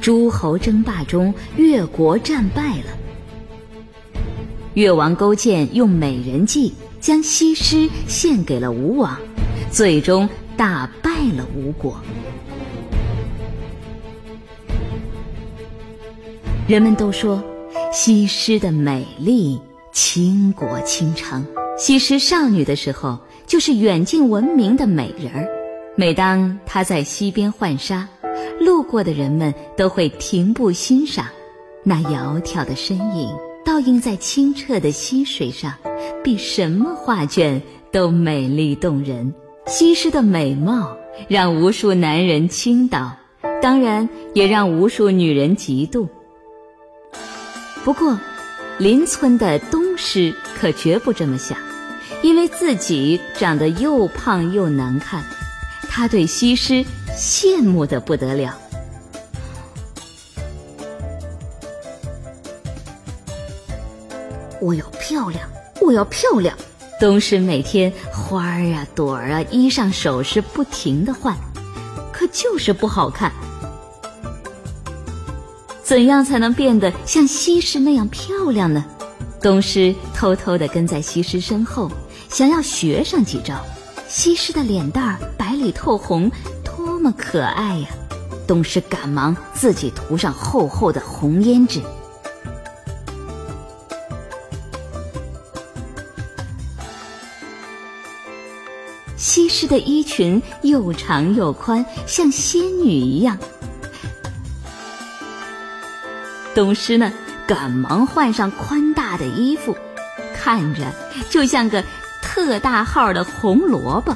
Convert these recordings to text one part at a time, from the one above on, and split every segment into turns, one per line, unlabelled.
诸侯争霸中，越国战败了。越王勾践用美人计将西施献给了吴王，最终打败了吴国。人们都说西施的美丽倾国倾城。西施少女的时候，就是远近闻名的美人儿。每当她在溪边浣纱，路过的人们都会停步欣赏，那窈窕的身影倒映在清澈的溪水上，比什么画卷都美丽动人。西施的美貌让无数男人倾倒，当然也让无数女人嫉妒。不过，邻村的东施可绝不这么想，因为自己长得又胖又难看。他对西施羡慕的不得了。我要漂亮，我要漂亮！东施每天花儿啊、朵儿啊、衣裳首饰不停的换，可就是不好看。怎样才能变得像西施那样漂亮呢？东施偷偷的跟在西施身后，想要学上几招。西施的脸蛋儿白里透红，多么可爱呀！东施赶忙自己涂上厚厚的红胭脂。西施的衣裙又长又宽，像仙女一样。东施呢，赶忙换上宽大的衣服，看着就像个。特大号的红萝卜，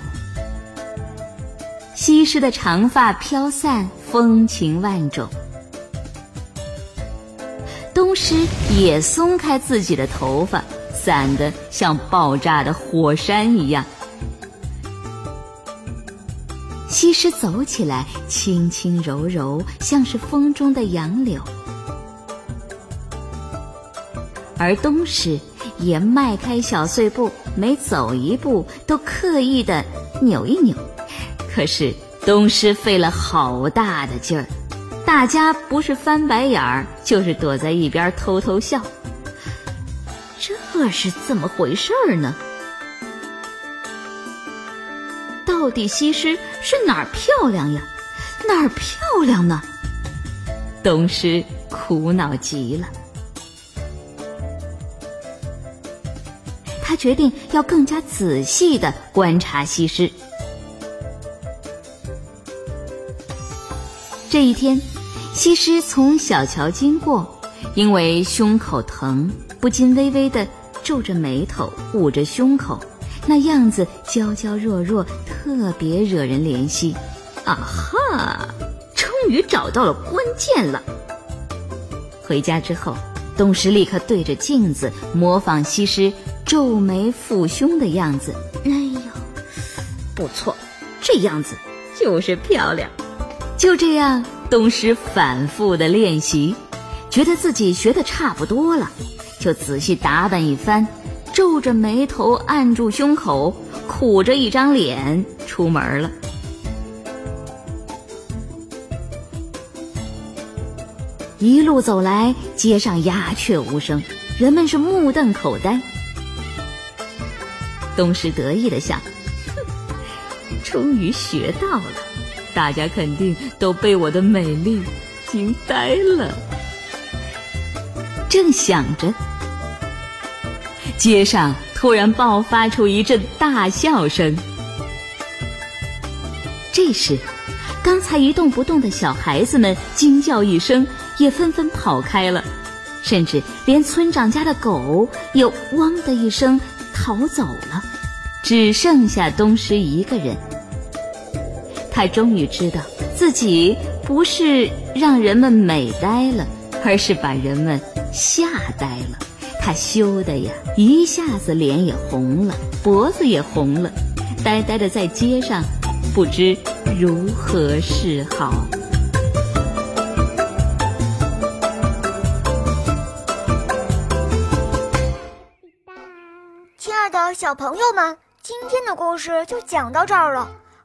西施的长发飘散，风情万种。东施也松开自己的头发，散得像爆炸的火山一样。西施走起来轻轻柔柔，像是风中的杨柳，而东施。也迈开小碎步，每走一步都刻意的扭一扭。可是东施费了好大的劲儿，大家不是翻白眼儿，就是躲在一边偷偷笑。这是怎么回事儿呢？到底西施是哪儿漂亮呀？哪儿漂亮呢？东施苦恼极了。他决定要更加仔细的观察西施。这一天，西施从小桥经过，因为胸口疼，不禁微微的皱着眉头，捂着胸口，那样子娇娇弱弱，特别惹人怜惜。啊哈！终于找到了关键了。回家之后，东施立刻对着镜子模仿西施。皱眉抚胸的样子，哎呦，不错，这样子就是漂亮。就这样，东施反复的练习，觉得自己学的差不多了，就仔细打扮一番，皱着眉头，按住胸口，苦着一张脸出门了。一路走来，街上鸦雀无声，人们是目瞪口呆。东施得意的想：“终于学到了，大家肯定都被我的美丽惊呆了。”正想着，街上突然爆发出一阵大笑声。这时，刚才一动不动的小孩子们惊叫一声，也纷纷跑开了，甚至连村长家的狗也“汪”的一声。逃走了，只剩下东施一个人。他终于知道自己不是让人们美呆了，而是把人们吓呆了。他羞的呀，一下子脸也红了，脖子也红了，呆呆的在街上，不知如何是好。
亲爱的小朋友们，今天的故事就讲到这儿了。